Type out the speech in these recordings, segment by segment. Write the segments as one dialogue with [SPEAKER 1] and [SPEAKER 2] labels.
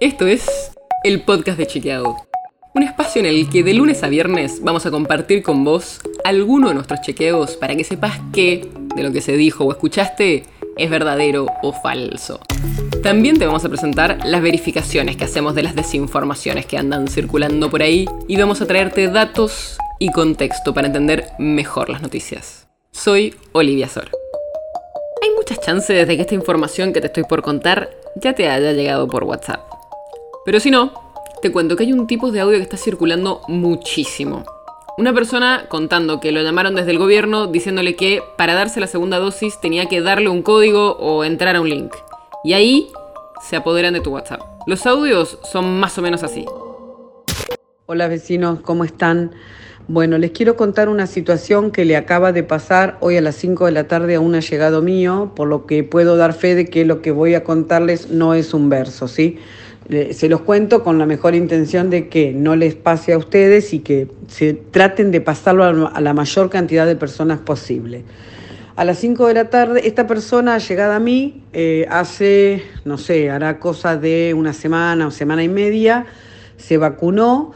[SPEAKER 1] Esto es el podcast de Chequeado. Un espacio en el que de lunes a viernes vamos a compartir con vos alguno de nuestros chequeos para que sepas qué de lo que se dijo o escuchaste es verdadero o falso. También te vamos a presentar las verificaciones que hacemos de las desinformaciones que andan circulando por ahí y vamos a traerte datos y contexto para entender mejor las noticias. Soy Olivia Sor. Hay muchas chances de que esta información que te estoy por contar ya te haya llegado por WhatsApp. Pero si no, te cuento que hay un tipo de audio que está circulando muchísimo. Una persona contando que lo llamaron desde el gobierno diciéndole que para darse la segunda dosis tenía que darle un código o entrar a un link. Y ahí se apoderan de tu WhatsApp. Los audios son más o menos así.
[SPEAKER 2] Hola vecinos, ¿cómo están? Bueno, les quiero contar una situación que le acaba de pasar hoy a las 5 de la tarde a un allegado mío, por lo que puedo dar fe de que lo que voy a contarles no es un verso, ¿sí? Se los cuento con la mejor intención de que no les pase a ustedes y que se traten de pasarlo a la mayor cantidad de personas posible. A las 5 de la tarde, esta persona llegada a mí eh, hace, no sé, hará cosa de una semana o semana y media, se vacunó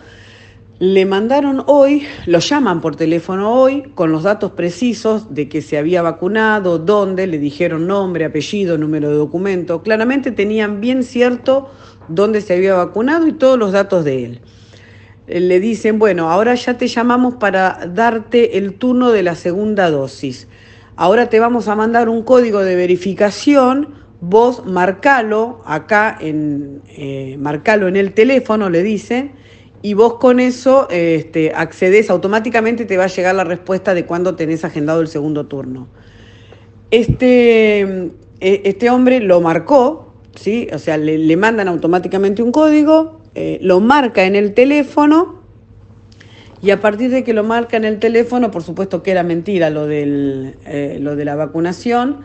[SPEAKER 2] le mandaron hoy, lo llaman por teléfono hoy, con los datos precisos de que se había vacunado, dónde, le dijeron nombre, apellido, número de documento. Claramente tenían bien cierto dónde se había vacunado y todos los datos de él. Eh, le dicen, bueno, ahora ya te llamamos para darte el turno de la segunda dosis. Ahora te vamos a mandar un código de verificación, vos marcalo acá, en, eh, marcalo en el teléfono, le dicen y vos con eso este, accedes automáticamente te va a llegar la respuesta de cuándo tenés agendado el segundo turno. Este, e, este hombre lo marcó, ¿sí? o sea, le, mandan automáticamente un código, eh, lo marca en el teléfono y a partir de que lo marca en el teléfono, por supuesto que era mentira lo, del, eh, lo de la vacunación,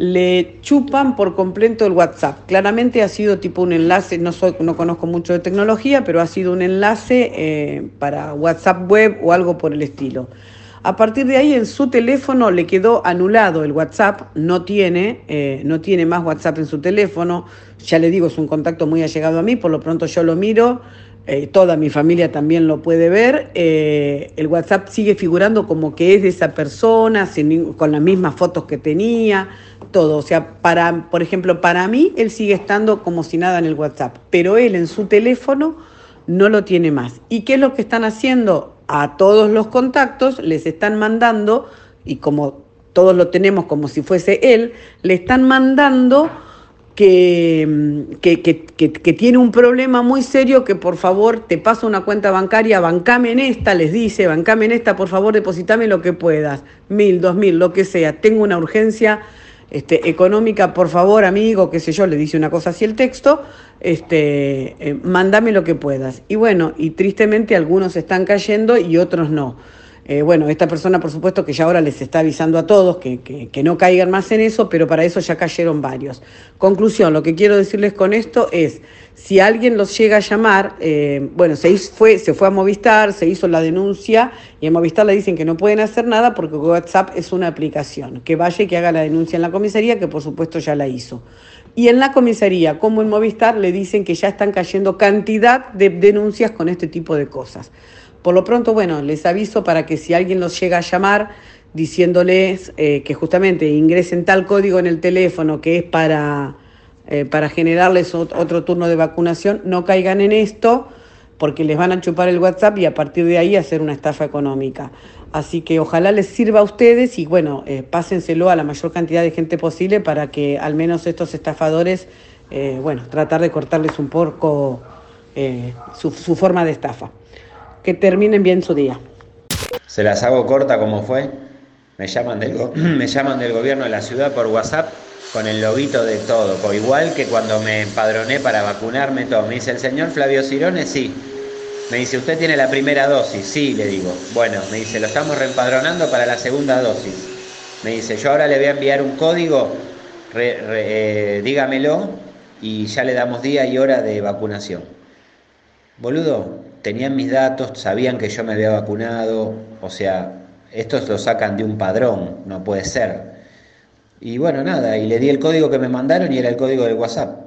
[SPEAKER 2] le chupan por completo el WhatsApp. Claramente ha sido tipo un enlace, no, soy, no conozco mucho de tecnología, pero ha sido un enlace eh, para WhatsApp web o algo por el estilo. A partir de ahí en su teléfono le quedó anulado el WhatsApp, no tiene, eh, no tiene más WhatsApp en su teléfono, ya le digo, es un contacto muy allegado a mí, por lo pronto yo lo miro, eh, toda mi familia también lo puede ver, el WhatsApp sigue figurando como que es de esa persona, con las mismas fotos que tenía, todo. O sea, para, por ejemplo, para mí él sigue estando como si nada en el WhatsApp, pero él en su teléfono no lo tiene más. ¿Y qué es lo que están haciendo? A todos los contactos les están mandando, y como todos lo tenemos como si fuese él, le están mandando que, que, que, que, tiene un problema muy serio, que por favor te paso una cuenta bancaria, bancame en esta, les dice, bancame en esta, por favor depositame lo que puedas, mil, dos mil, lo que sea, tengo una urgencia este, económica, por favor, amigo, qué sé yo, le dice una cosa así el texto, este, eh, mándame lo que puedas. Y bueno, y tristemente algunos están cayendo y otros no. Eh, bueno, esta persona, por supuesto, que ya ahora les está avisando a todos que, que, no caigan más en eso, pero para eso ya cayeron varios. Conclusión, lo que quiero decirles con esto es, si alguien los llega a llamar, eh, bueno, se fue, se fue a Movistar, se hizo la denuncia y en Movistar le dicen que no pueden hacer nada porque WhatsApp es una aplicación, que vaya y que haga la denuncia en la comisaría, que por supuesto ya la hizo. Y en la comisaría, como en Movistar, le dicen que ya están cayendo cantidad de denuncias con este tipo de cosas. Por lo pronto, bueno, les aviso para que si alguien los llega a llamar diciéndoles eh, que justamente ingresen tal código en el teléfono que es para, eh, para generarles otro turno de vacunación, no caigan en esto porque les van a chupar el WhatsApp y a partir de ahí hacer una estafa económica. Así que ojalá les sirva a ustedes y bueno, eh, pásenselo a la mayor cantidad de gente posible para que al menos estos estafadores, bueno, tratar de cortarles un poco su forma de estafa que terminen bien su día.
[SPEAKER 3] Se las hago corta como fue. Me llaman del, me llaman del gobierno de la ciudad por WhatsApp con el lobito de todo. Igual que cuando me empadroné para vacunarme todo. Me dice, ¿el señor Flavio Cirone? Sí. Me dice, ¿usted tiene la primera dosis? Sí, le digo. Bueno, me dice, lo estamos reempadronando para la segunda dosis. Me dice, yo ahora le voy a enviar un código, eh, dígamelo y ya le damos día y hora de vacunación. Boludo, tenían mis datos, sabían que yo me había vacunado, o sea, estos lo sacan de un padrón, no puede ser. Y bueno, nada, y le di el código que me mandaron y era el código del WhatsApp.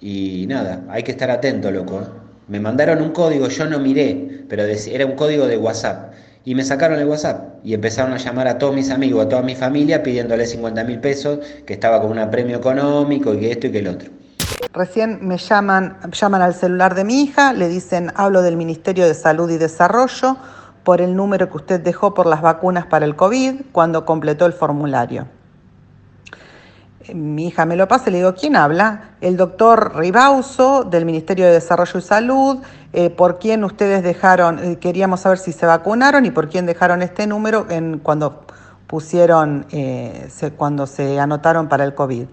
[SPEAKER 3] Y nada, hay que estar atento, loco. Me mandaron un código, yo no miré, pero era un código de WhatsApp. Y me sacaron el WhatsApp y empezaron a llamar a todos mis amigos, a toda mi familia, pidiéndole 50 mil pesos, que estaba con un premio económico y que esto y que el otro.
[SPEAKER 4] Recién me llaman, llaman al celular de mi hija, le dicen, hablo del Ministerio de Salud y Desarrollo por el número que usted dejó por las vacunas para el COVID cuando completó el formulario. Mi hija me lo pasa y le digo, ¿quién habla? El doctor Ribauso del Ministerio de Desarrollo y Salud, eh, por quién ustedes dejaron, eh, queríamos saber si se vacunaron y por quién dejaron este número en, cuando pusieron, eh, cuando se anotaron para el COVID.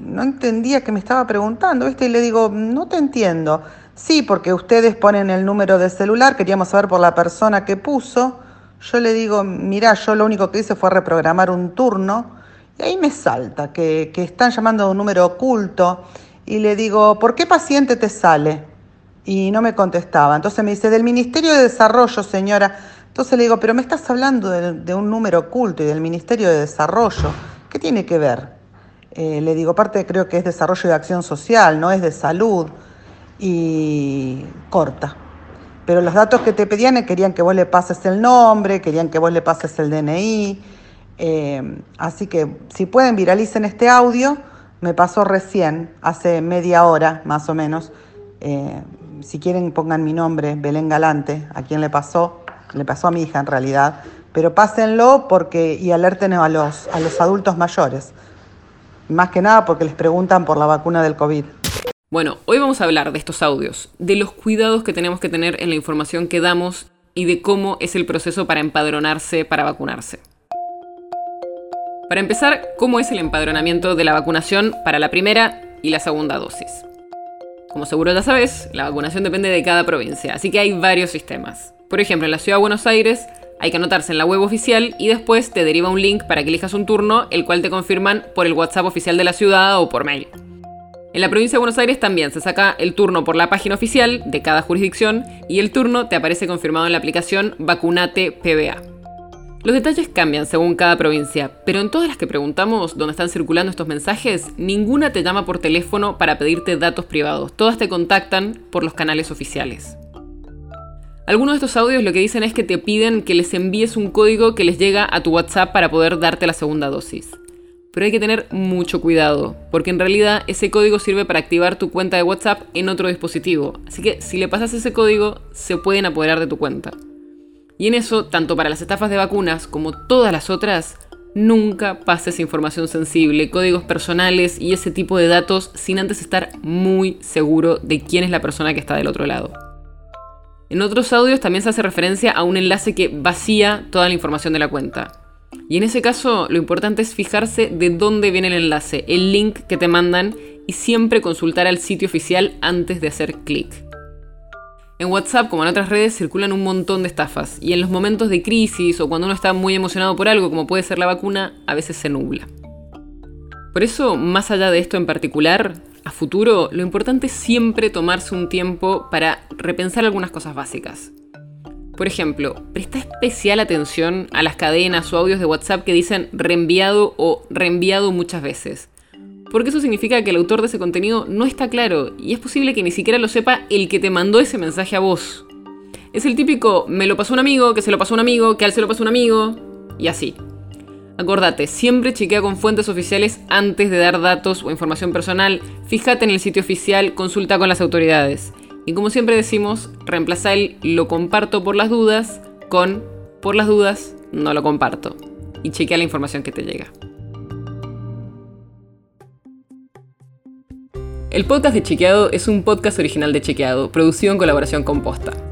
[SPEAKER 4] No entendía que me estaba preguntando, ¿viste? Y le digo, no te entiendo. Sí, porque ustedes ponen el número de celular, queríamos saber por la persona que puso. Yo le digo, mira, yo lo único que hice fue reprogramar un turno y ahí me salta que, que están llamando a un número oculto y le digo, ¿por qué paciente te sale? Y no me contestaba. Entonces me dice, del Ministerio de Desarrollo, señora. Entonces le digo, pero me estás hablando de, un número oculto y del Ministerio de Desarrollo. ¿Qué tiene que ver? Eh, le digo, parte creo que es desarrollo de acción social, no es de salud y corta. Pero los datos que te pedían querían que vos le pases el nombre, querían que vos le pases el DNI. Eh, así que si pueden viralicen este audio, me pasó recién, hace media hora más o menos. Eh, si quieren pongan mi nombre, Belén Galante, a quien le pasó, le pasó a mi hija en realidad, pero pásenlo porque y alerten a los, a los adultos mayores. Más que nada porque les preguntan por la vacuna del COVID.
[SPEAKER 1] Bueno, hoy vamos a hablar de estos audios, de los cuidados que tenemos que tener en la información que damos y de cómo es el proceso para empadronarse para vacunarse. Para empezar, ¿cómo es el empadronamiento de la vacunación para la primera y la segunda dosis? Como seguro ya sabes, la vacunación depende de cada provincia, así que hay varios sistemas. Por ejemplo, en la ciudad de Buenos Aires hay que anotarse en la web oficial y después te deriva un link para que elijas un turno, el cual te confirman por el WhatsApp oficial de la ciudad o por mail. En la provincia de Buenos Aires también se saca el turno por la página oficial de cada jurisdicción y el turno te aparece confirmado en la aplicación Vacunate PBA. Los detalles cambian según cada provincia, pero en todas las que preguntamos donde están circulando estos mensajes, ninguna te llama por teléfono para pedirte datos privados, todas te contactan por los canales oficiales. Algunos de estos audios lo que dicen es que te piden que les envíes un código que les llega a tu WhatsApp para poder darte la segunda dosis pero hay que tener mucho cuidado, porque en realidad ese código sirve para activar tu cuenta de WhatsApp en otro dispositivo, así que si le pasas ese código, se pueden apoderar de tu cuenta. Y en eso, tanto para las estafas de vacunas como todas las otras, nunca pases información sensible, códigos personales y ese tipo de datos sin antes estar muy seguro de quién es la persona que está del otro lado. En otros audios también se hace referencia a un enlace que vacía toda la información de la cuenta. Y en ese caso lo importante es fijarse de dónde viene el enlace, el link que te mandan y siempre consultar al sitio oficial antes de hacer clic. En WhatsApp, como en otras redes, circulan un montón de estafas y en los momentos de crisis o cuando uno está muy emocionado por algo, como puede ser la vacuna, a veces se nubla. Por eso, más allá de esto en particular, a futuro, lo importante es siempre tomarse un tiempo para repensar algunas cosas básicas. Por ejemplo, presta especial atención a las cadenas o audios de WhatsApp que dicen reenviado o reenviado muchas veces. Porque eso significa que el autor de ese contenido no está claro y es posible que ni siquiera lo sepa el que te mandó ese mensaje a vos. Es el típico me lo pasó un amigo, que se lo pasó un amigo, que a él se lo pasó un amigo, y así. Acordate, siempre chequea con fuentes oficiales antes de dar datos o información personal, fíjate en el sitio oficial, consulta con las autoridades. Y como siempre decimos, reemplaza el lo comparto por las dudas con por las dudas no lo comparto. Y chequea la información que te llega. El podcast de Chequeado es un podcast original de Chequeado, producido en colaboración con Posta.